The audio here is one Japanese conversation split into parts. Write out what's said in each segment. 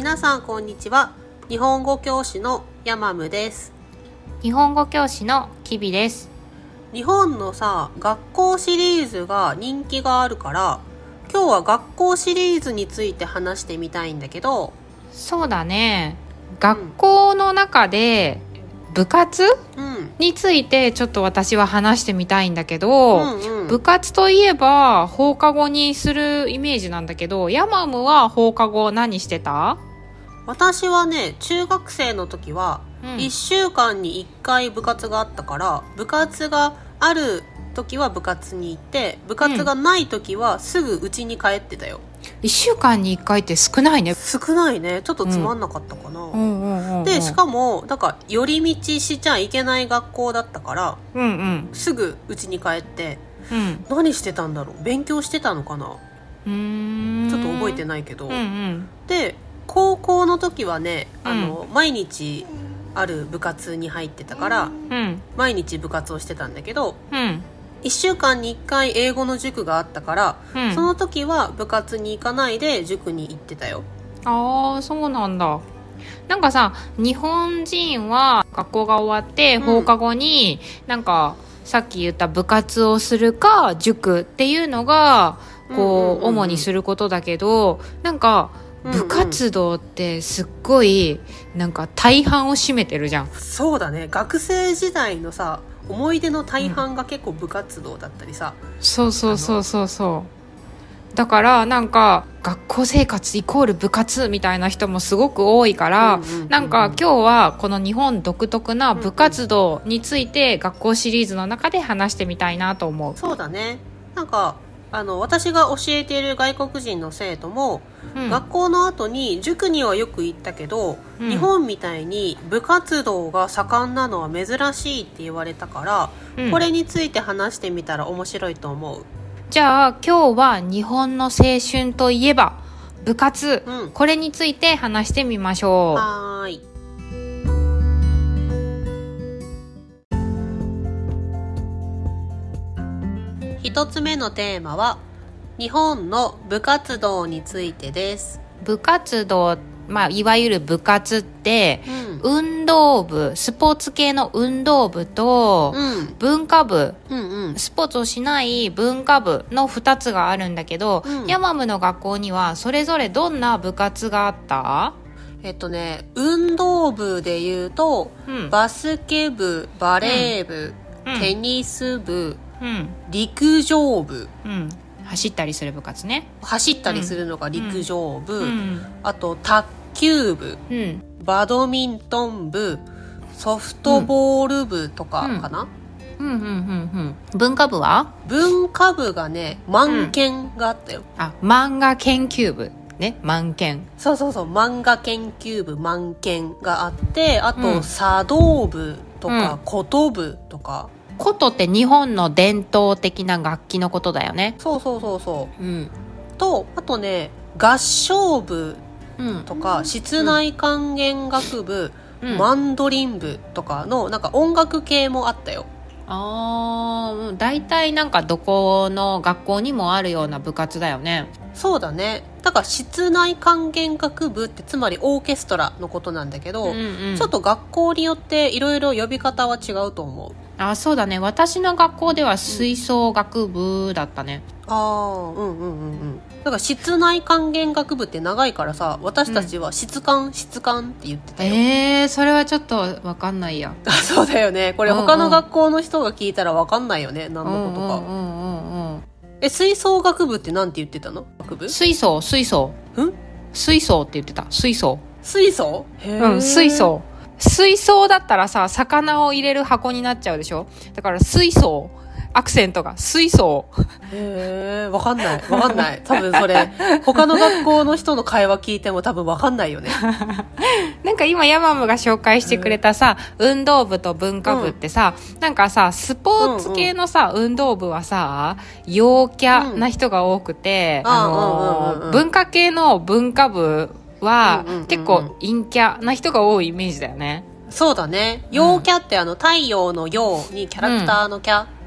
皆さんこんにちは。日本語教師のヤマムです。日本語教師のキビです。日本のさ学校シリーズが人気があるから今日は学校シリーズについて話してみたいんだけど。そうだね。学校の中で部活うん。についてちょっと私は話してみたいんだけど、うんうん。部活といえば放課後にするイメージなんだけどヤマムは放課後何してた、私はね中学生の時はうん。1週間に1回部活があったから部活がある時は部活に行って部活がない時はすぐ家に帰ってたよ、1週間に1回って少ないね。少ないね。ちょっとつまんなかったかな、うん。うんうんうんでしかもだから寄り道しちゃいけない学校だったからうんうん。すぐ家に帰ってうん。何してたんだろう？勉強してたのかな？ちょっと覚えてないけど、うんうん。で高校の時はねあの、毎日ある部活に入ってたからうん。毎日部活をしてたんだけどうん。1週間に1回英語の塾があったから、うん。その時は部活に行かないで塾に行ってたよ。ああそうなんだ。なんかさ日本人は学校が終わってうん。放課後に、なんかさっき言った部活をするか塾っていうのがこう,、主にすることだけどなんか部活動ってすっごいなんか大半を占めてるじゃん。そうだね。学生時代のさ思い出の大半が結構部活動だったりさ、そうそうそうそうそう。だからなんか学校生活イコール部活みたいな人もすごく多いから、うんうんうんうん。なんか今日はこの日本独特な部活動について学校シリーズの中で話してみたいなと思う。そうだね。なんかあの私が教えている外国人の生徒も、うん。学校の後に塾にはよく行ったけど、うん。日本みたいに部活動が盛んなのは珍しいって言われたから、うん。これについて話してみたら面白いと思う。じゃあ今日は日本の青春といえば部活、うん。これについて話してみましょう。はーい一つ目のテーマは日本の部活動についてです、部活動、まあ、いわゆる部活ってうん。運動部スポーツ系の運動部と、うん。文化部うんうん。スポーツをしない文化部の2つがあるんだけど、うん。ヤマムの学校にはそれぞれどんな部活があった？えっとね運動部で言うとうん。バスケ部バレー部、うん。テニス部うん陸上部。うん。走ったりする部活ね。走ったりするのが陸上部、うん。あと卓球部。うん。バドミントン部。ソフトボール部とかかな、うん。うんうんうん文化部は？文化部がね漫研があったよ、あ漫画研究部。ね漫研。そうそうそう。漫画研究部漫研があってあと、うん。茶道部とか、うん。琴部とか琴って日本の伝統的な楽器のことだよね。そうそうそうそう。ん。うとあとね合唱部うん。とか室内管弦楽部、うん。マンドリン部とかのなんか音楽系もあったよ。あーうん。大体なんかどこの学校にもあるような部活だよね。そうだねだから室内管弦楽部ってつまりオーケストラのことなんだけど、うんうん。ちょっと学校によっていろいろ呼び方は違うと思う。あそうだね。私の学校では吹奏楽部だったね、ああうんうんうんうん。だから室内管弦楽部って長いからさ私たちは質感、質感って言ってたよ、えー、それはちょっとわかんないや。あ そうだよね。これうんうん。他の学校の人が聞いたらわかんないよね。何のことか、うんうんうんうんえ吹奏楽部ってなんて言ってたの？楽部？水槽水槽。ん？水槽って言ってた。水槽。水素へー。うん水槽。水槽だったらさ魚を入れる箱になっちゃうでしょ？だから水槽アクセントが水槽。へえわかんない。わかんない。多分それ他の学校の人の会話聞いても多分わかんないよね。なんか今ヤマムが紹介してくれたさ、運動部と文化部ってさ、なんかさ、スポーツ系のさ、運動部はさ、陽キャな人が多くて、うんあうんうんうん。うんのー、文化系の文化部はうんうんうんうん結構陰キャな人が多いイメージだよね。そうだね陽キャってあの太陽の陽にキャラクターのキャで、うん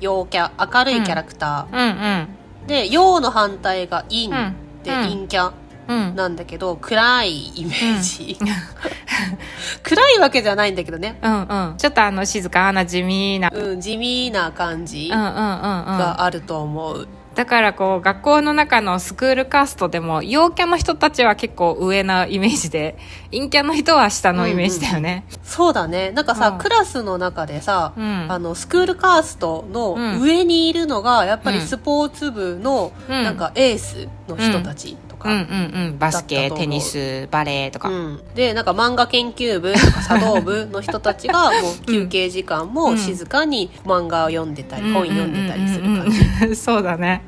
陽キャ明るいキャラクタ。ー、で陽の反対が陰うん。でうん。陰キャうん。なんだけど、暗いイメージ。暗いわけじゃないんだけどね。うんうん。ちょっとあの静かな地味な。うん、地味な感じがあると思う。だからこう学校の中のスクールカーストでも陽キャの人たちは結構上なイメージで 陰キャの人は下のイメージだよね。そうだね。なんかさ、うん。クラスの中でさ、うん。あの、スクールカーストのうん上にいるのが、やっぱりうん。スポーツ部の、うん。なんかエースの人たちとか。うんうんうん。バスケテニスバレーとか、うん。で、なんか漫画研究部とか茶道部の人たちが、もう休憩時間も静かに漫画を読んでたり、本読んでたりする感じ。うんうんうんうん。そうだね。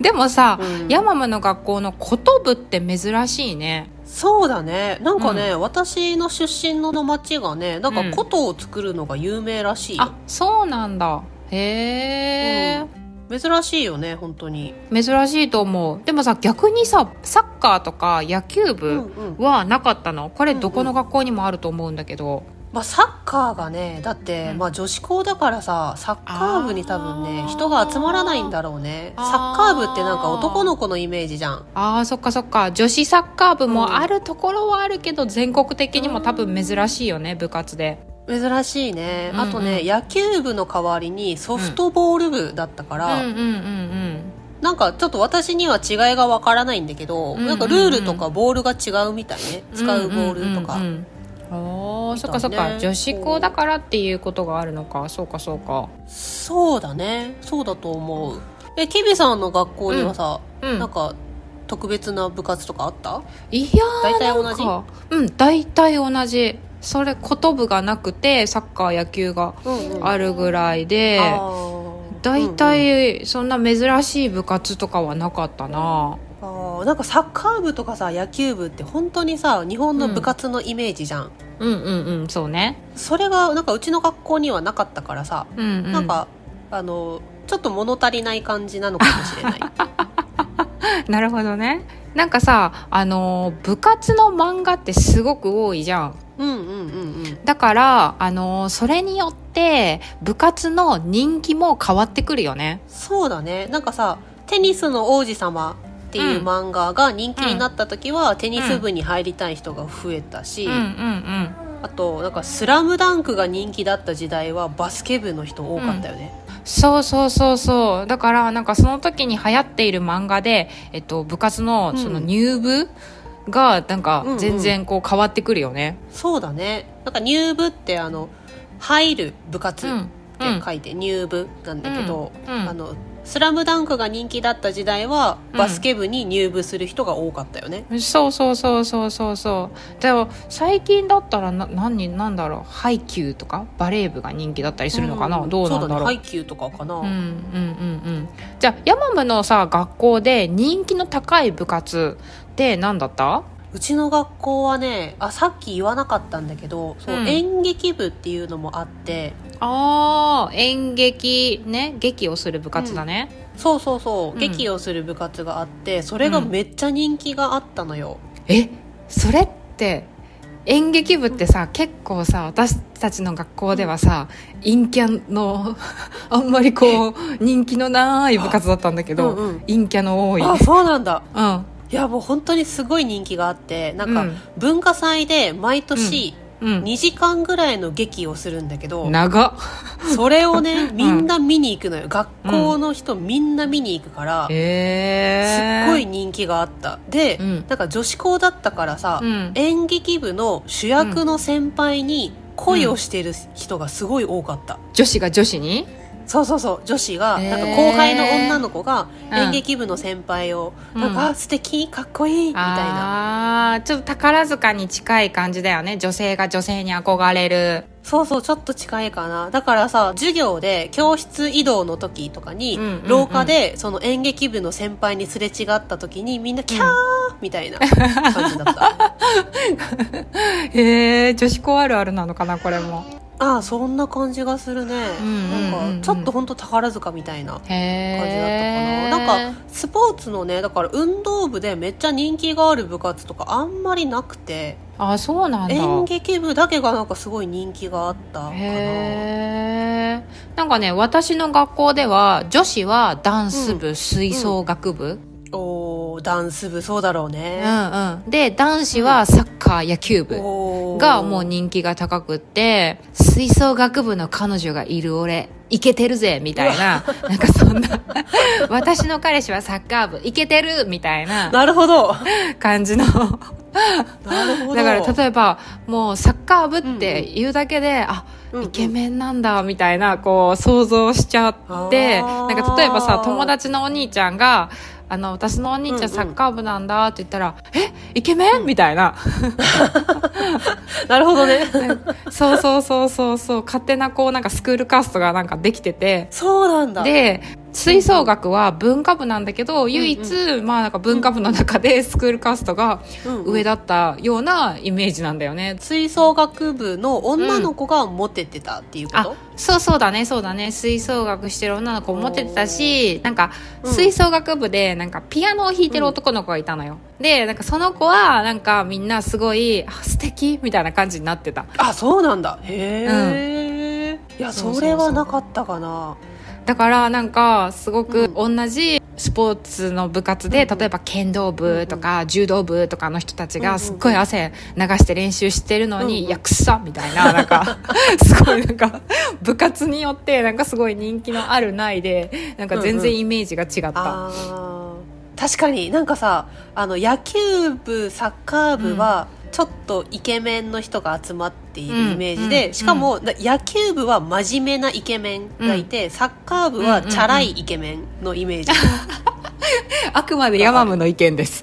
でもさ、うん。ヤマムの学校のこと部って珍しいね。そうだね。なんかね、私の出身の町がね、なんかうん。琴を作るのが有名らしいよ。あそうなんだ。へえ、珍しいよね、本当に。珍しいと思う。でもさ逆にさサッカーとか野球うん部うん。はなかったの？これどこの学校にもあると思うんだけど、まあ、サッカーがね、だって、うん。まあ女子校だからさ、サッカー部に多分ね人が集まらないんだろうね。サッカー部ってなんか男の子のイメージじゃん。あーそっかそっか。女子サッカー部もあるところはあるけど、全国的にも多分珍しいよね部活で珍しいね。うんうん。あとね、野球部の代わりにソフトボール部だったから、うん。うんうんなんかちょっと私には違いがわからないんだけど、うんうんうん。なんかルールとかボールが違うみたいね。うん使うボールとか。うんうんうん。あーそっかそっか。女子校だからっていうことがあるのか。そうかそうか。そうだね。そうだと思う。え、キビさんの学校にはさ、うん。なんか特別な部活とかあった？いやー大体同じ？うん大体同じそれこと部がなくてサッカー野球がうんうん。あるぐらいで、大うんうん。体そんな珍しい部活とかはなかったな。あー。なんかサッカー部とかさ野球部って本当にさ日本の部活のイメージじゃん、うん。うんうんそうね。それがなんかうちの学校にはなかったからさ、うんうん。なんかあのちょっと物足りない感じなのかもしれない。なるほどね。なんかさあのー部活の漫画ってすごく多いじゃんうんうんうんうんだからあのーそれによって部活の人気も変わってくるよね。そうだね。なんかさ「テニスの王子様」っていう漫画が人気になった時は、テニス部に入りたい人が増えたし、うん。うんうんあとなんか「スラムダンクが人気だった時代はバスケ部の人多かったよね、そうそうそうそう。だからなんかその時に流行っている漫画で、えっと、部活のその入部がなんかうんうん。全然こう変わってくるよね。そうだね。なんか入部ってあの入る部活っうん。て書いて入部なんだけど、うん。うん。あのスラムダンクが人気だった時代はうん。バスケ部に入部する人が多かったよね、そうそうそうそうそうそう。でも最近だったらな何なんだろう。ハイキューとかバレー部が人気だったりするのかな、ん。どうなんだろう。そうだね。ハイキューとかかな、うんうんうんうん。じゃあヤマムのさ学校で人気の高い部活って何だった？うちの学校はねあさっき言わなかったんだけどそう、うん。演劇部っていうのもあってああ演劇ね劇をする部活だね、そうそうそう、うん。劇をする部活があってそれがめっちゃ人気があったのよ、えそれって演劇部ってさ結構さ私たちの学校ではさ陰キャの あんまりこう人気のない部活だったんだけど、うんうん。陰キャの多い。あそうなんだ。うんいやもう本当にすごい人気があってなんかうん。文化祭で毎年うん。2時間ぐらいの劇をするんだけど、長っ。それをね みんな見に行くのよ、学校の人みんな見に行くから、すっごい人気があった。で、うん。なんか女子校だったからさ、うん。演劇部の主役の先輩に恋をしてる人がすごい多かった、女子が女子に？そうそうそう女子が、なんか後輩の女の子がうん。演劇部の先輩を、うん。なんかあ素敵かっこいいみたいな。あーちょっと宝塚に近い感じだよね。女性が女性に憧れる。そうそうちょっと近いかな。だからさ授業で教室移動の時とかに、うんうんうん。廊下でその演劇部の先輩にすれ違った時にみんなキャーみたいな感じだった、へえ女子校あるあるなのかなこれもああそんな感じがするね、うんうんうんうん。なんかちょっと本当宝塚みたいな感じだったかな。なんかスポーツのねだから運動部でめっちゃ人気がある部活とかあんまりなくて。あそうなんだ。演劇部だけがなんかすごい人気があったかな。へえんかね私の学校では女子はダンス部、吹奏楽部おーダンス部そうだろううね、んうん。で、男子はサッカー、野球部がもう人気が高くって、吹奏楽部の彼女がいる俺、イケてるぜみたいな、なんかそんな、私の彼氏はサッカー部、イケてるみたいな。なるほど。感じの、なるほど。だから例えば、もうサッカー部って言うだけで、あ、うんうん。イケメンなんだ、みたいな、こう、想像しちゃって、なんか例えばさ、友達のお兄ちゃんが、あの、私のお兄ちゃうんうん。んサッカー部なんだって言ったら、えイケメン？みたいな。なるほどね。そうそうそうそうそう、勝手なこう、なんかスクールカーストがなんかできてて、そうなんだ。で、吹奏楽は文化部なんだけど、唯一、まあなんか文化部の中でスクールカーストがうんうん。上だったようなイメージなんだよね。吹奏楽部の女の子がモテてたっていうこと、あそうそうだねそうだね。吹奏楽してる女の子も持ってたしなんか吹奏楽部でなんかピアノを弾いてる男の子がいたのよ、でなんかその子はなんかみんなすごいあ素敵みたいな感じになってた。あそうなんだ。へえ、いやそうそうそうそれはなかったかなだからなんかすごくう同じスポーツの部活で、うん。うん例えば剣道部とか柔道部とかの人たちうんうんうん。がすっごい汗流して練習してるのに、うんうんいやくっさみたいな なんかすごいなんか部活によってなんかすごい人気のあるないでなんか全然イメージが違った、確かになんかさあの野球部サッカー部は、ちょっとイケメンの人が集まっているイメージで、うんうん。しかも、な野球部は真面目なイケメンがいて、サッカー部はチャラいイケメンのイメージ、あくまでヤマムの意見です。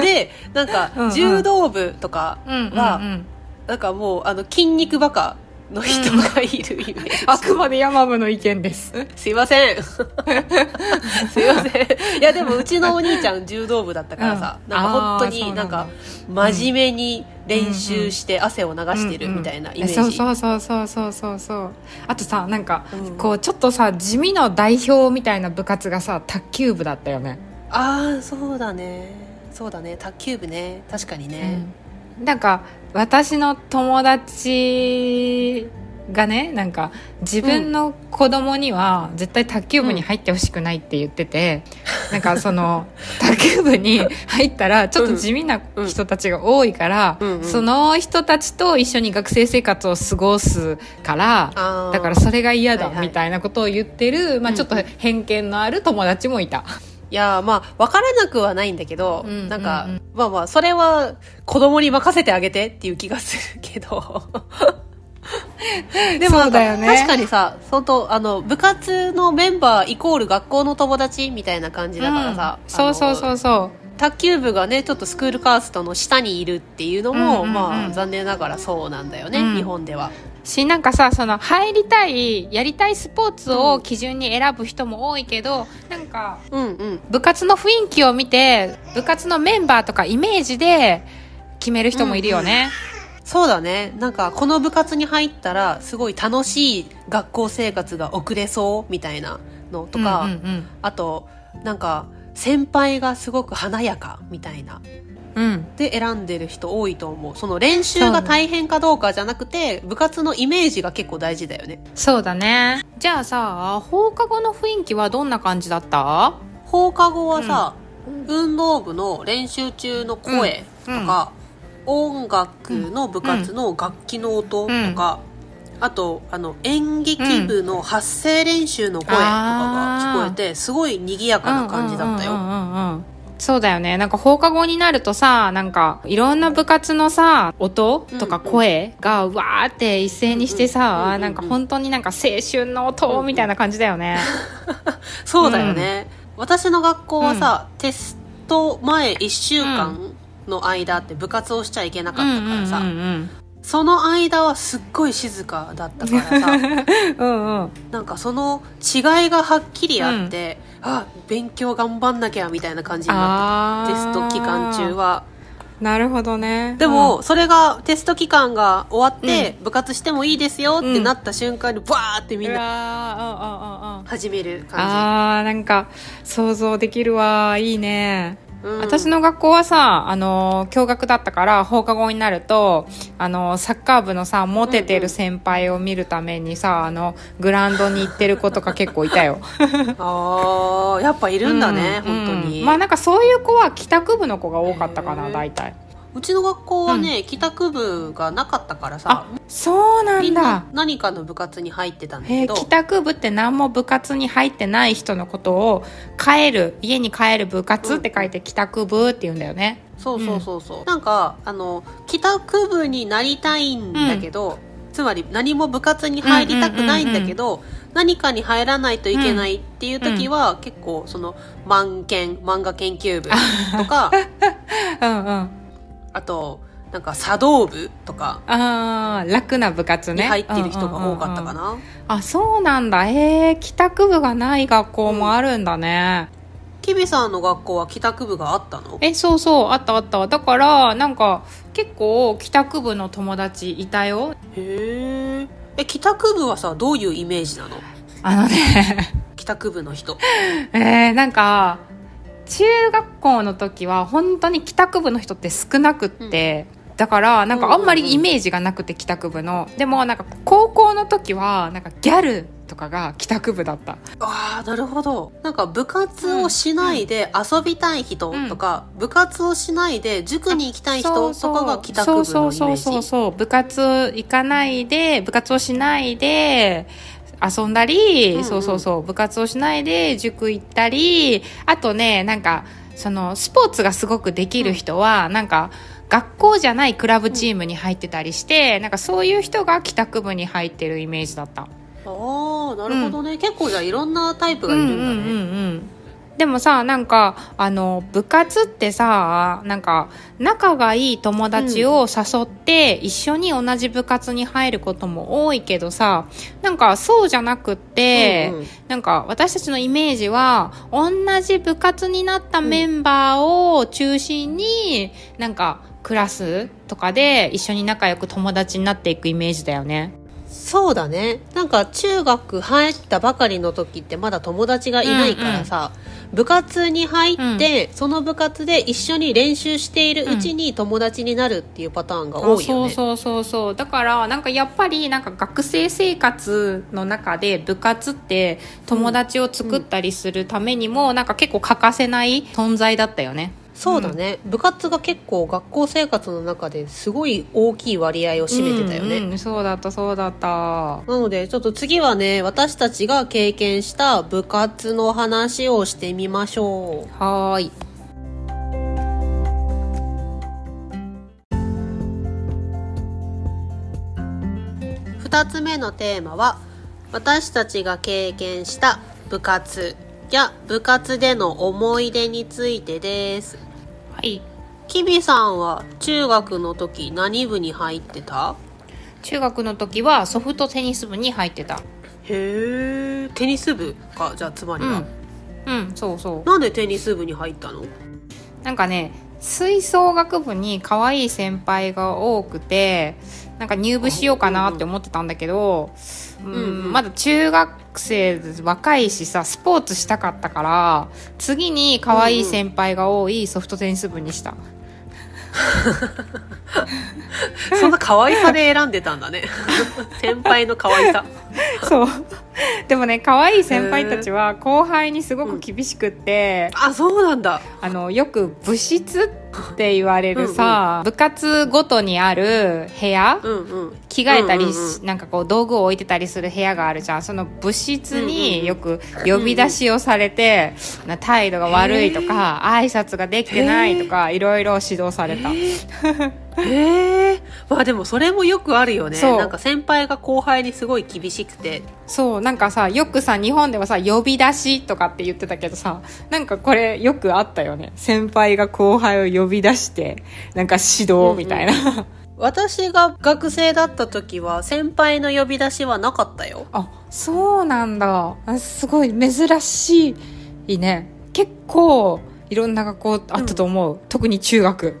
でなんかうんうん。柔道部とかうんうんは、うん。なんかもうあの筋肉バカの人がいるイメージ、あくまでヤマムの意見です。すいません。すいません。いやでもうちのお兄ちゃん柔道部だったからさ、うん。なんか本当になんか真面目に練習して汗を流してるみたいなイメージ、そうそうそうそうそうそう。そうあとさなんか、うん。こうちょっとさ地味の代表みたいな部活がさ卓球部だったよね、ああそうだね。そうだね。卓球部ね。確かにね、うんなんか私の友達がねなんか自分の子供には絶対卓球部に入ってほしくないって言ってて、なんかその 卓球部に入ったらちょっと地味な人たちが多いから、うんうんその人たちと一緒に学生生活を過ごすからだからそれが嫌だはいはい。みたいなことを言ってる、まあ、ちょっと偏見のある友達もいた。いやまあ分からなくはないんだけど、うんなんか、うんうん。まあまあそれは子供に任せてあげてっていう気がするけど。でもなんかね。確かにさ相当あの部活のメンバーイコール学校の友達みたいな感じだからさ、うん。そうそうそうそう。卓球部がねちょっとスクールカーストの下にいるっていうのも、うんうんうん。まあ残念ながらそうなんだよね、うん。日本ではしなんかさその入りたいやりたいスポーツを基準に選ぶ人も多いけど、なんかうんうん。部活の雰囲気を見て部活のメンバーとかイメージで決める人もいるよね、そうだね。なんかこの部活に入ったらすごい楽しい学校生活が送れそうみたいなのとか、うんうんあとなんか先輩がすごく華やかみたいな。うん、うんで選んでる人多いと思う。その練習が大変かどうかじゃなくて部活のイメージが結構大事だよね。そうだね。じゃあさ放課後の雰囲気はどんな感じだった？放課後はさ、運動部の練習中の声とか、音楽の部活の楽器の音とか、あとあの演劇部の発声練習の声とかが聞こえて、すごい賑やかな感じだったよ、うんうんうんうんうんそうだよね。なんか放課後になるとさ、なんかいろんな部活のさ、音とか声がわーって一斉にしてうんうんうんうん、さなんか本当になんか青春の音みたいな感じだよね。そうだよね、私の学校はさ、テスト前1週間の間って部活をしちゃいけなかったからさ、うんうんその間はすっごい静かだったからさうん。うんうん。なんかその違いがはっきりあって、あ勉強頑張んなきゃみたいな感じになってテスト期間中は。なるほどね。でも、それがテスト期間が終わって、部活してもいいですよってなった瞬間にバーってうん、みんなうわーうんうんうんうん。始める感あーなんか想像できるわいいねうん。私の学校はさ、あの、共学だったから、放課後になると、あの、サッカー部のさ、モテてる先輩を見るためにさ、あの、グラウンドに行ってる子とか結構いたよ。ああやっぱいるんだね、うん本当に、うんまあなんかそういう子は帰宅部の子が多かったかな、大体。うちの学校はね、帰宅部がなかったからさあ、そうなみんなんだ。何かの部活に入ってたんだへえけど帰宅部って何も部活に入ってない人のことを帰る家に帰る部活って書いて帰宅部って言うんだよね。そうそうそうそう、なんかあの帰宅部になりたいんだけど、つまり何も部活に入りたくないんだけど、何かに入らないといけないっていう時は、結構その漫研漫画研究部とか うんうんあとなんか茶道部とかあー楽な部活にね入ってる人が多かったかうんうんうんうん。な、あそうなんだ。へえ帰宅部がない学校もあるんだね、キビさんの学校は帰宅部があったの？えそうそう。あったあった。だからなんか結構帰宅部の友達いたよ。へー。え帰宅部はさどういうイメージなの？あのね。帰宅部の人。えー、なんか中学校の時は本当に帰宅部の人って少なくって、だからなんかあんまりイメージがなくて帰宅部の。でもなんか高校の時はなんかギャルとかが帰宅部だった。ああなるほど。なんか部活をしないで遊びたい人とか、部活をしないで塾に行きたい人とかが帰宅部のイメそうそうそうそうージそう。部活行かないで部活をしないで遊んだり、うんうん。そうそうそう部活をしないで塾行ったりあとねなんかそのスポーツがすごくできる人は、なんか学校じゃないクラブチームに入ってたりして、なんかそういう人が帰宅部に入ってるイメージだった。ああなるほどね、結構じゃあいろんなタイプがいるんだね、うんうんうんうんでもさなんかあの部活ってさなんか仲がいい友達を誘って、一緒に同じ部活に入ることも多いけどさなんかそうじゃなくって、うんうんなんか私たちのイメージは同じ部活になったメンバーを中心に、なんかクラスとかで一緒に仲良く友達になっていくイメージだよね。そうだね。なんか中学入ったばかりの時ってまだ友達がいないからさ、部活に入って、その部活で一緒に練習しているうちに友達になるっていうパターンが多いよね、うそうそうそう。だからなんかやっぱりなんか学生生活の中で部活って友達を作ったりするためにも、なんか結構欠かせない存在だったよねそうだね、部活が結構学校生活の中ですごい大きい割合を占めてたよね、うんうんそうだったそうだった。なのでちょっと次はね私たちが経験した部活の話をしてみましょう。はーい。2つ目のテーマは私たちが経験した部活や部活での思い出についてですはい。キビさんは中学の時何部に入ってた？中学の時はソフトテニス部に入ってた。へえテニス部か？じゃあつまりは、うん。うんそうそう。なんでテニス部に入ったの？なんかね吹奏楽部に可愛い先輩が多くてなんか入部しようかなって思ってたんだけど、うんうんうんまだ中学生で若いしさスポーツしたかったから次に可愛い先輩が多いソフトテニス部にした、そんな可愛さで選んでたんだね。先輩の可愛さ。そう でもね可愛い先輩たちは後輩にすごく厳しくって、あそうなんだ。あのよく部室って言われるさ、部活ごとにある部屋、うんうん。着替えたりし、うんうんうんなんかこう道具を置いてたりする部屋があるじゃん。その部室うんうんによく呼び出しをされて、な態度が悪いとか挨拶ができてないとかいろいろ指導された、へえまあでもそれもよくあるよね。なんか先輩が後輩にすごい厳しくてそうなんかさよくさ日本ではさ呼び出しとかって言ってたけどさなんかこれよくあったよね。先輩が後輩を呼び出してなんか指導みたいな、私が学生だった時は先輩の呼び出しはなかったよ。あそうなんだ。あすごい珍しいね。結構いろんな学校あったと思う、特に中学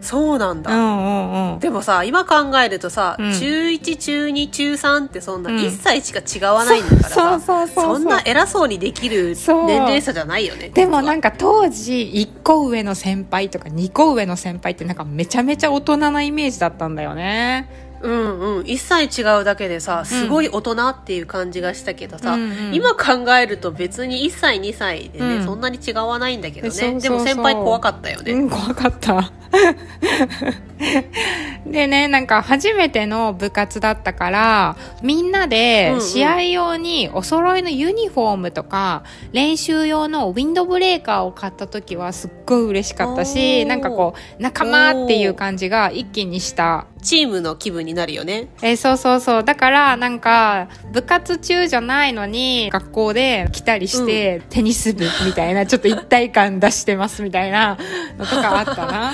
そうなんだ、うんうんうん。でもさ今考えるとさ、うん。中1中2中3ってそんなうん。1歳しか違わないんだからさ、そうそんな偉そうにできる年齢差じゃないよねでもなんかか当時1個上の先輩とか2個上の先輩ってなんかめちゃめちゃ大人なイメージだったんだよね。うんうん。1歳違うだけでさすごい大人っていう感じがしたけどさ、うんうん今考えると別に1歳2歳でね、うん。そんなに違わないんだけどね。でも先輩怖かったよね、うん、怖かった。でね、なんか初めての部活だったから、みんなでうんうん。試合用にお揃いのユニフォームとか、練習用のウィンドブレーカーを買った時はすっごい嬉しかったおし、ー。なんかこう、仲間っていう感じが一気にした。チームの気分になるよね。えーそうそうそう。だから、なんか、部活中じゃないのに、学校で来たりして、テニス部みたいな、ちょっと一体感出してますみたいなのとかあったな。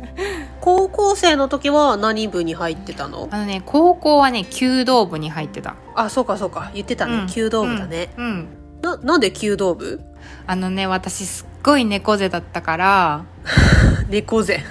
高校生の時は何部に入ってたの？あのね、高校はね、弓道部に入ってた。あそうかそうか。言ってたね、うん。弓道部だね、うん。うん。ななんで弓道部？あのね、私すっごい猫背だったから、猫背。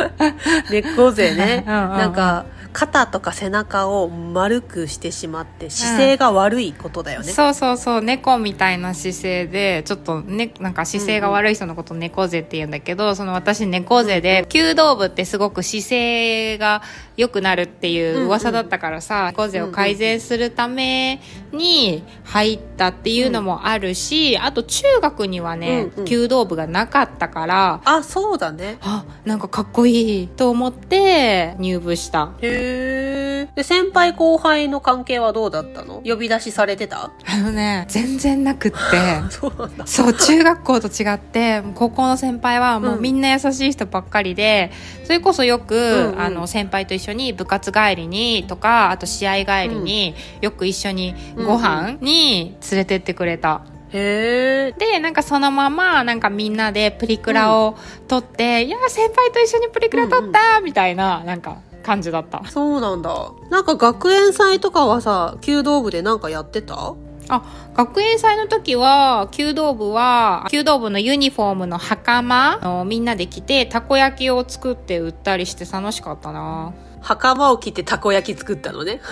猫背ね。うんうんうん。なんか肩とか背中を丸くしてしまって姿勢が悪いことだよね、そうそうそう、猫みたいな姿勢で、ちょっとね、なんか姿勢が悪い人のこと猫背って言うんだけど、その私猫背で、弓道部ってすごく姿勢が良くなるっていう噂だったからさ、猫背を改善するために入ったっていうのもあるし、あと中学にはね、うんうん。弓道部がなかったから、あそうだね。あ、なんかかっこいいと思って入部した。へえで先輩後輩の関係はどうだったの？呼び出しされてた？あのね、全然なくって。そうなんだ。そう、中学校と違って、高校の先輩はもうみんな優しい人ばっかりで、それこそよく、うんうん。あの、先輩と一緒に部活帰りにとか、あと試合帰りに、よく一緒にご飯に連れてってくれた。へえで、なんかそのまま、なんかみんなでプリクラを撮って、いや、先輩と一緒にプリクラ撮ったみたいな、なんか感じだった。そうなんだなんか学園祭とかはさ弓道部でなんかやってた？あ、学園祭の時は、弓道部は、弓道部のユニフォームの袴をみんなで着て、たこ焼きを作って売ったりして楽しかったな。袴を着てたこ焼き作ったのね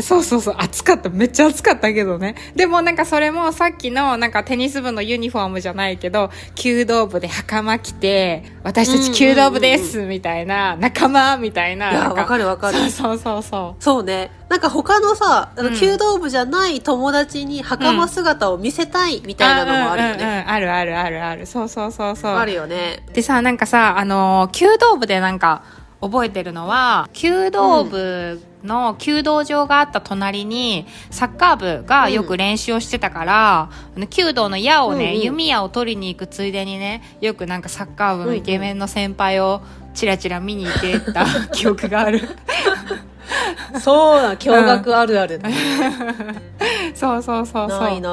そうそうそう、暑かった。めっちゃ暑かったけどね。でもなんかそれもさっきのなんかテニス部のユニフォームじゃないけど、弓道部で袴着て、私たち弓道部ですみたいな、仲間みたいな。いやわかるわかるそうそうそうそう。そうねなんか他のさあのうん弓道部じゃない友達に袴姿を見せたいみたいなのもあるようんうんね、うんあるあるあるある。そうそうそうそう。あるよねでさ、なんかさ、あのー、弓道部でなんか、覚えてるのは、弓道部の弓道場があった隣に、サッカー部がよく練習をしてたから、あの弓道の矢をね、うんうん弓矢を取りに行くついでにね、よくなんかサッカー部のイケメンの先輩をチラチラ見に行ってた 記憶がある。そうな驚愕あるある、そうそうそうそう。ないな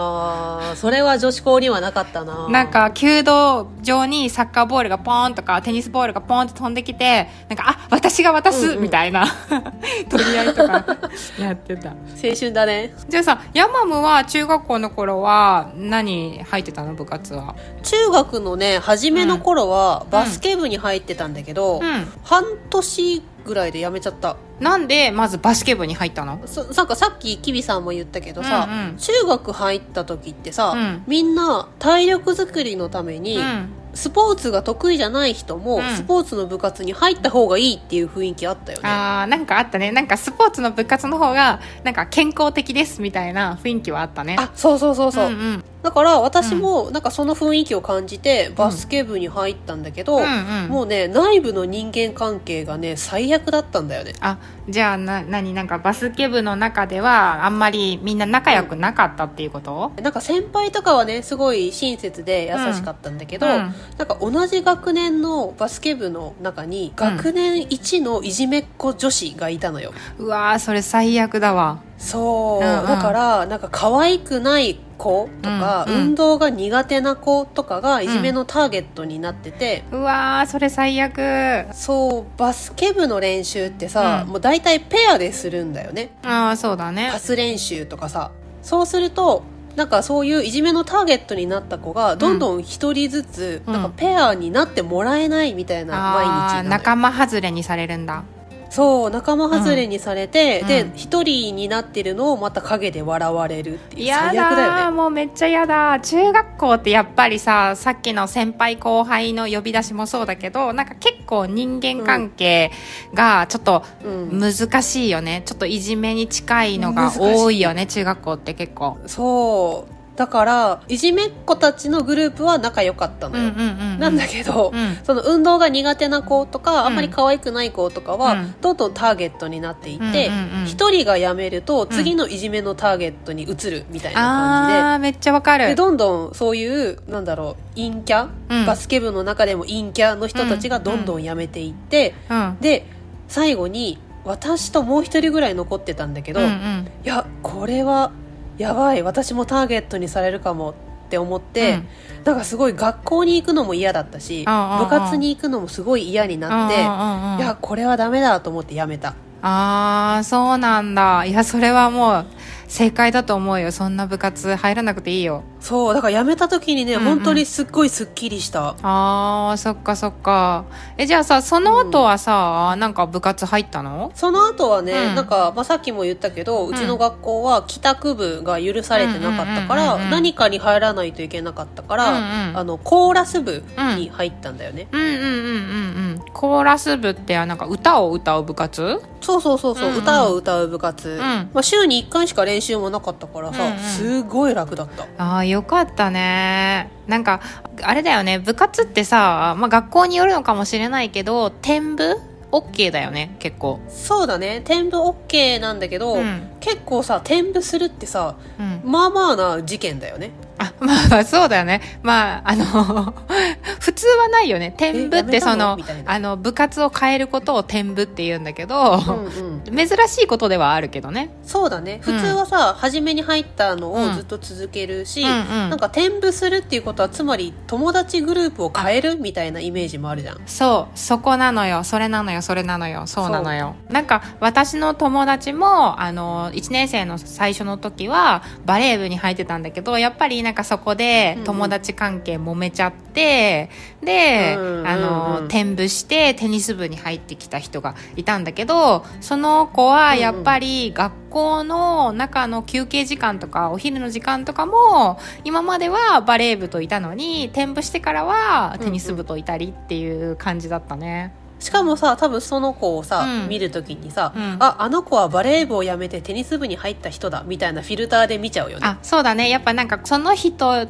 あそれは女子校にはなかったななんか、弓道場にサッカーボールがポーンとか、テニスボールがポーンと飛んできて、なんか、あ、私が渡す、うんうん。みたいな、取り合いとかやってた。青春だね。じゃあさ、ヤマムは中学校の頃は何入ってたの？部活は。中学のね初めの頃はバスケ部に入ってたんだけど、うん。半年ぐらいで辞めちゃったなんで、まずバスケ部に入ったの？そなんかさっきキビさんも言ったけどさ、うんうん中学入った時ってさ、うんみんな体力作りのために、うん。スポーツが得意じゃない人も、うんスポーツの部活に入った方がいいっていう雰囲気あったよねあー、なんかあったね。なんかスポーツの部活の方が、なんか健康的です、みたいな雰囲気はあったね。あそうそうそうそう、うんうん。だから私もなんかその雰囲気を感じてバスケ部に入ったんだけど、うんうん。もうね内部の人間関係がね最悪だったんだよね。あじゃあな何なんかバスケ部の中ではあんまりみんな仲良くなかったっていうこと、なんか先輩とかはねすごい親切で優しかったんだけど、うん。なんか同じ学年のバスケ部の中に学年一のいじめっ子女子がいたのよ、うわーそれ最悪だわそう、うんうん。だからなんか可愛くない子とか、うんうん。運動が苦手な子とかがいじめのターゲットになってて、うわーそれ最悪。そうバスケ部の練習ってさ、うん。もう大体ペアでするんだよね。ああそうだね。パス練習とかさ。そうするとなんかそういういじめのターゲットになった子がどんどん一人ずつ、うん。なんかペアになってもらえないみたいな毎日なのよ仲間外れにされるんだそう仲間外れにされて、うん。で一人になってるのをまた陰で笑われるっていうや最悪だよね。もうめっちゃやだ中学校ってやっぱりささっきの先輩後輩の呼び出しもそうだけどなんか結構人間関係がちょっとうん。難しいよね、ちょっといじめに近いのが多いよね中学校って結構。そうだからいじめっ子たちのグループは仲良かったのよ、うんうんうんうん。なんだけど、うん。その運動が苦手な子とか、あんまり可愛くない子とかは、うん。どんどんターゲットになっていってうんうんうん一、人が辞めると次のいじめのターゲットに移るみたいな感じで、あーめっちゃわかる。でどんどんそういうなんだろう陰キャ、うん。バスケ部の中でも陰キャの人たちがどんどん辞めていって、うん。で最後に私ともう一人ぐらい残ってたんだけど、いうんうん。やこれはやばい私もターゲットにされるかもって思って、うん。なんかすごい学校に行くのも嫌だったし、部活に行くのもすごい嫌になって、いやこれはダメだと思ってやめた。ああそうなんだ。いやそれはもう正解だと思うよ。そんな部活入らなくていいよ。そうだからやめた時にね、うんうん。本当にすっごいすっきりした。あーそっかそっか。えじゃあさその後はさ、なんか部活入ったの？その後はね、うん。なんか、まあ、さっきも言ったけど、うちの学校は帰宅部が許されてなかったから、うんうんうんうん。何かに入らないといけなかったから、うんうん。あのコーラス部に入ったんだよね、うんうんうんうんうんコーラス部ってなんか歌を歌う部活？そうそうそうそう、うんうん。歌を歌う部活、ん。まあ、週に1回しか練習もなかったからさ、うんうん。すごい楽だった。ああよかったね。なんかあれだよね。部活ってさ、まあ、学校によるのかもしれないけど転部？OK だよね結構。そうだね。転部 OK なんだけど、うん。結構さ転部するってさうん。まあまあな事件だよねあまあまあそうだよね。まああの 普通はないよね。転部ってそのあの部活を変えることを転部って言うんだけど、うんうん。珍しいことではあるけどね。そうだね。普通はさ、初めに入ったのをずっと続けるし、うんうん。なんか転部するっていうことはつまり友達グループを変えるみたいなイメージもあるじゃん。そう。そこなのよ。それなのよ。それなのよ。そうなのよ。なんか私の友達もあの1年生の最初の時はバレー部に入ってたんだけどやっぱりなんかそこで友達関係揉めちゃって、で、あの転部してテニス部に入ってきた人がいたんだけどその子はやっぱり学校の中の休憩時間とかお昼の時間とかも今まではバレー部といたのに転部してからはテニス部といたりっていう感じだったね。しかもさ多分その子をさ、うん。見るときにさ、うん。ああの子はバレー部を辞めてテニス部に入った人だみたいなフィルターで見ちゃうよね。あそうだね。やっぱなんかその人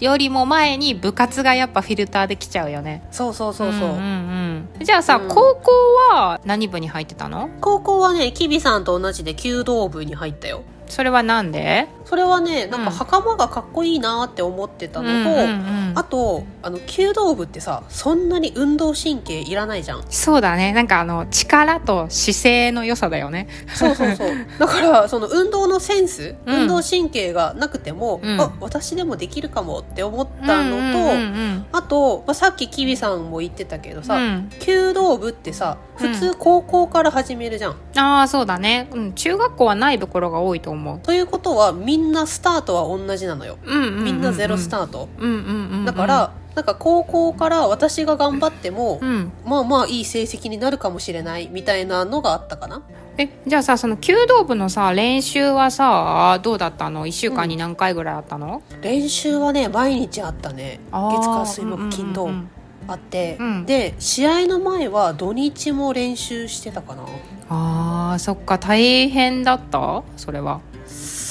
よりも前に部活がやっぱフィルターできちゃうよね。そうそうそうそう、んうんうん。じゃあさ、うん。高校は何部に入ってたの？高校はねキビさんと同じで弓道部に入ったよそれはなんで？それはねなんかうん。袴がかっこいいなって思ってたのと、うんうんうん。あとあの弓道部ってさそんなに運動神経いらないじゃん。そうだね。なんかあの力と姿勢の良さだよね。そうそうそう。だからその運動のセンス、うん。運動神経がなくても、うん。あ私でもできるかもって思ったのと、うんうんうんあと、まあ、さっきキビさんも言ってたけどさ、うん。弓道部ってさ普通高校から始めるじゃん、ああそうだね、うん、中学校はないところが多いと思うということはみんなスタートは同じなのよ。うんうんうんうん。みんなゼロスタート、うんうんうんうん。だからなんか高校から私が頑張っても、うん。まあまあいい成績になるかもしれないみたいなのがあったかな。えじゃあさその弓道部のさ練習はさどうだったの？1週間に何回ぐらいあったの、練習はね毎日あったね。月火水木金土、うんうんうん。あって、うん。で試合の前は土日も練習してたかな。あーそっか大変だった？それは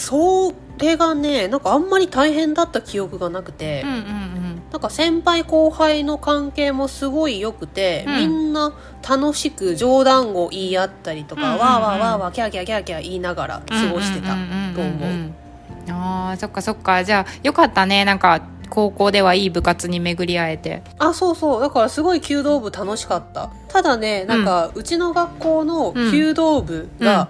それがねなんかあんまり大変だった記憶がなくて、うんうんうん。なんか先輩後輩の関係もすごい良くて、うん。みんな楽しく冗談を言い合ったりとか、うんうんうん。わーわーわーわーキャーキャーキャーキャー言いながら過ごしてたと思う。あーそっかそっか。じゃあよかったね。なんか高校ではいい部活に巡り会えて。あそうそう。だからすごい弓道部楽しかった。ただねなんか、うちの学校の弓道部が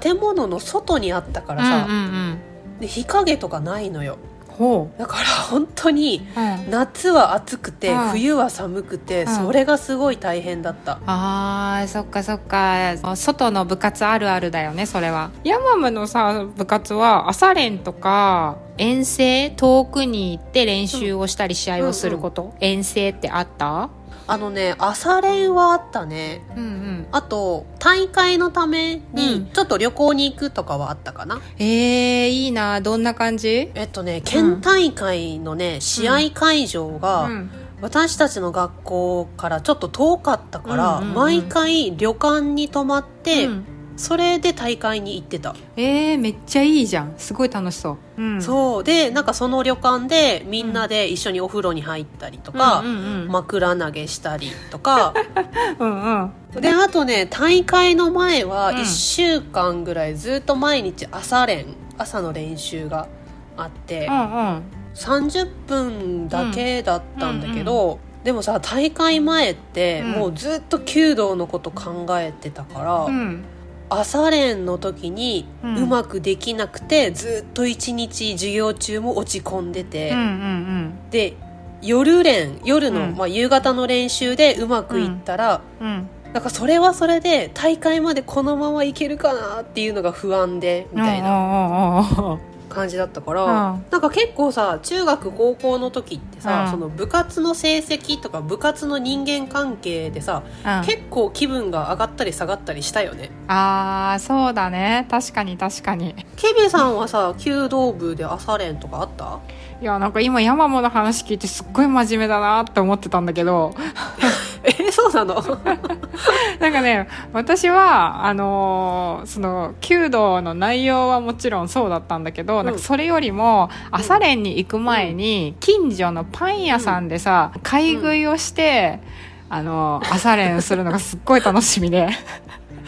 建物の外にあったからさ、うんうんうん。で日陰とかないのよ。ほだから本当にう、うん、夏は暑くて、うん。冬は寒くて、うん。それがすごい大変だった。あーそっかそっか。外の部活あるあるだよねそれは。ヤマムのさ部活は朝練とか遠征？遠くに行って練習をしたり試合をすること、遠征ってあった？あのね朝練はあったね。うんうん。あと大会のためうん。にちょっと旅行に行くとかはあったかな、えー、いいな。どんな感じ？えっとね県大会のね、試合会場が、うん。私たちの学校からちょっと遠かったから、うんうんうん。毎回旅館に泊まって、うんそれで大会に行ってた、えー、めっちゃいいじゃん。すごい楽しそう、うん、そう。でなんかその旅館でみんなで一緒にお風呂に入ったりとか、うんうんうん。枕投げしたりとか。うんうん。であとね大会の前はうん。1週間ぐらいずっと毎日朝練朝の練習があって、うんうん。30分だけだったんだけど、でもさ大会前ってうん。もうずっと弓道のこと考えてたから、うん朝練の時にうん。うまくできなくて、ずっと一日授業中も落ち込んでて、うんうんで夜練夜の、うん。まあ、夕方の練習でうまくいったら、うん。うん。なんかそれはそれで大会までこのままいけるかなっていうのが不安でみたいな。な感じだったから、うん。なんか結構さ中学高校の時ってさ、うん。その部活の成績とか部活の人間関係でさ、うん。結構気分が上がったり下がったりしたよね。あーそうだね。確かに確かに。ケビさんはさ弓道部で朝練とかあった？いやなんか今ヤマモの話聞いてすっごい真面目だなって思ってたんだけど えそうなの？なんかね私はあのーその弓道の内容はもちろんそうだったんだけど、ん。なんかそれよりも朝練に行く前に近所のパン屋さんでさ、買い食いをして、あのー朝練するのがすっごい楽しみで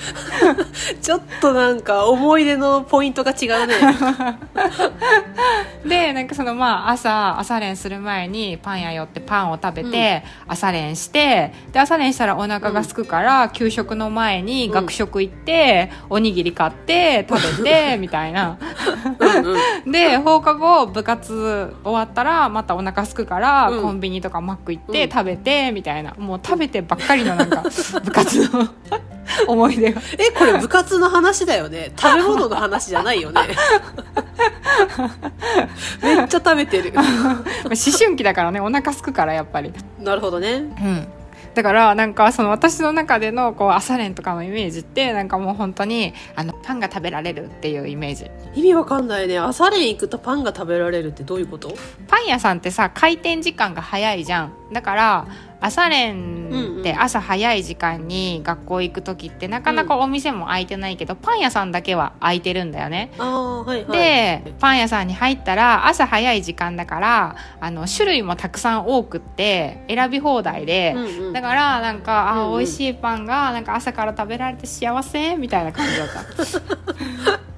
ちょっとなんか思い出のポイントが違うね。でなんかそのまあ朝朝練する前にパン屋寄ってパンを食べて、朝練してで朝練したらお腹が空くから、給食の前に学食行って、おにぎり買って食べて みたいな。で放課後部活終わったらまたお腹空くから、うん。コンビニとかマック行って、うん。食べてみたいな。もう食べてばっかりのなんか部活の思い出が。えこれ部活の話だよね。食べ物の話じゃないよね。めっちゃ食べてる。まあ思春期だからね。お腹空くからやっぱり。なるほどね。うん。だからなんかその私の中でのこう朝練とかのイメージってなんかもう本当にあのパンが食べられるっていうイメージ。意味わかんないね。朝練行くとパンが食べられるってどういうこと？パン屋さんってさ開店時間が早いじゃん。だから朝練って朝早い時間に学校行く時ってなかなかお店も開いてないけど、パン屋さんだけは開いてるんだよね。ああはいはい。でパン屋さんに入ったら朝早い時間だからあの種類もたくさん多くって選び放題で、うんうん。だからなんか、あうんうん。美味しいパンがなんか朝から食べられて幸せみたいな感じだった。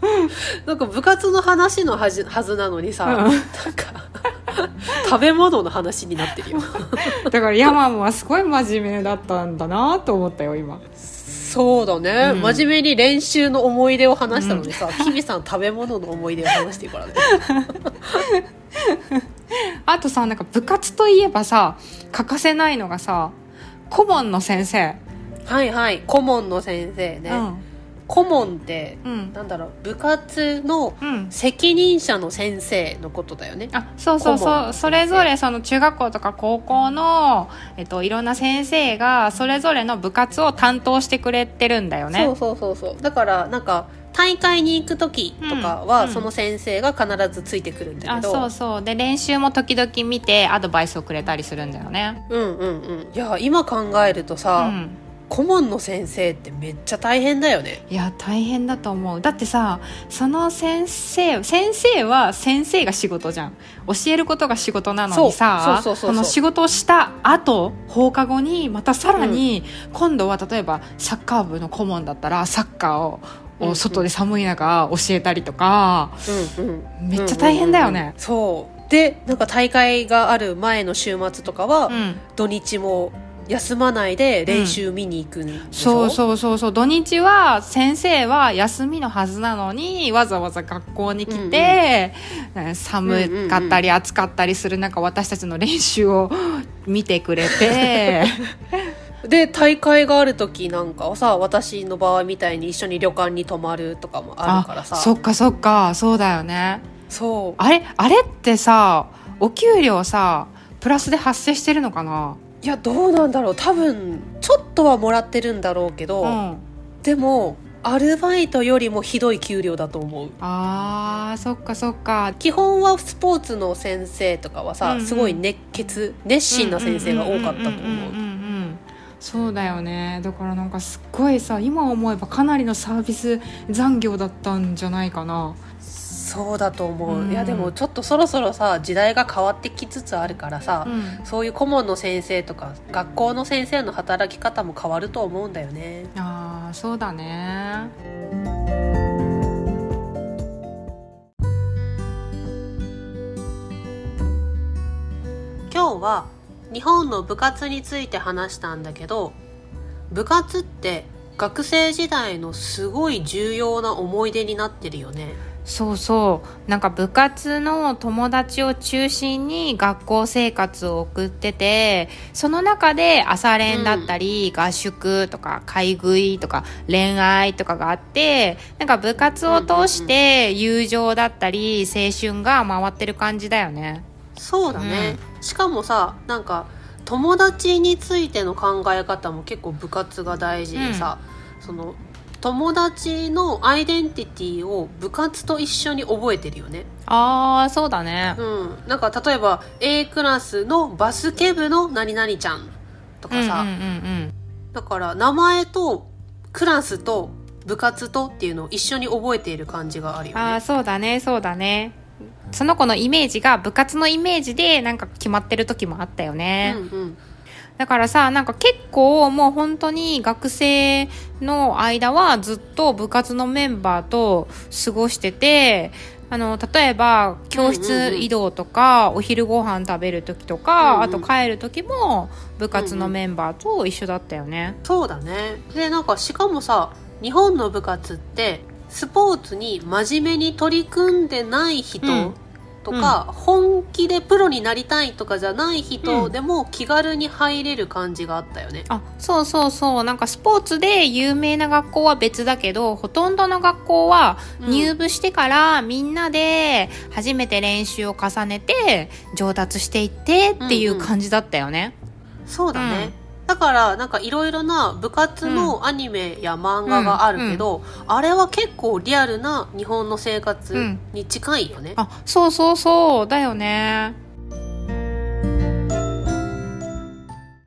なんか部活の話のはずなのにさ、うん。なんか 食べ物の話になってるよ。だからヤマンはすごい真面目だったんだなと思ったよ今。そうだね、うん。真面目に練習の思い出を話したのにさ、キビさん食べ物の思い出を話してるからね。あとさなんか部活といえばさ欠かせないのがさ顧問の先生、はいはい。顧問の先生ね、顧問ってうん。うんなんだろう部活のうん。責任者の先生のことだよね。あそうそうそう。それぞれその中学校とか高校の、えっと、いろんな先生がそれぞれの部活を担当してくれてるんだよね。そうそうそうそう。だからなんか大会に行く時とかは、うん。その先生が必ずついてくるんだあけど。そうそう。で練習も時々見てアドバイスをくれたりするんだよね。うんうんうん。いや今考えるとうさ、ん顧問の先生ってめっちゃ大変だよね。いや大変だと思う。だってさその先生先生は先生が仕事じゃん。教えることが仕事なのにさその仕事をした後放課後にまたさらに、今度は例えばサッカー部の顧問だったらサッカーを外で寒い中教えたりとか、うんうん。めっちゃ大変だよね。うんうんうん。そう。でなんか大会がある前の週末とかは、うん。土日も休まないで練習見に行くんでしそょ、うそうそうそう土日は先生は休みのはずなのにわざわざ学校に来て、ね寒かったり暑かったりする中私たちの練習を見てくれて。で大会がある時なんかはさ私の場合みたいに一緒に旅館に泊まるとかもあるからさ。そっかそっか。そうだよね。そう。あれあれってさお給料さプラスで発生してるのかな？いやどうなんだろう。多分ちょっとはもらってるんだろうけど、うん。でもアルバイトよりもひどい給料だと思う。あーそっかそっか。基本はスポーツの先生とかはさ、うんうん。すごい熱血熱心な先生が多かったと思う。そうだよね。だからなんかすっごいさ今思えばかなりのサービス残業だったんじゃないかなそうだと思う、うん。いやでもちょっとそろそろさ時代が変わってきつつあるからさ、うん。そういう顧問の先生とか学校の先生の働き方も変わると思うんだよね。あーそうだね。今日は日本の部活について話したんだけど部活って学生時代のすごい重要な思い出になってるよねそうそう。なんか部活の友達を中心に学校生活を送っててその中で朝練だったり、合宿とか買い食いとか恋愛とかがあってなんか部活を通して友情だったり青春が回ってる感じだよね。そうだね、しかもさなんか友達についての考え方も結構部活が大事でさ、その友達のアイデンティティを部活と一緒に覚えてるよね。ああそうだね。うん。なんか例えば A クラスのバスケ部の何々ちゃんとかさ、うんうんうんだから名前とクラスと部活とっていうのを一緒に覚えている感じがあるよああねそうだねそうだね。その子のイメージが部活のイメージでなんか決まってる時もあったよね、うんうんだからさなんか結構もう本当に学生の間はずっと部活のメンバーと過ごしててあの例えば教室移動とか、お昼ご飯食べる時とか、うんうん。あと帰る時も部活のメンバーと一緒だったよね、そうだね。でなんかしかもさ日本の部活ってスポーツに真面目に取り組んでない人うん。とか、本気でプロになりたいとかじゃない人うん。でも気軽に入れる感じがあったよね、あそうそうそう。なんかスポーツで有名な学校は別だけどほとんどの学校はうん。入部してからみんなで初めて練習を重ねて上達していってっていう感じだったよね。そうだね、だからなんかいろいろな部活のアニメや漫画があるけど、あれは結構リアルな日本の生活に近いよね、あそうそうそう。だよね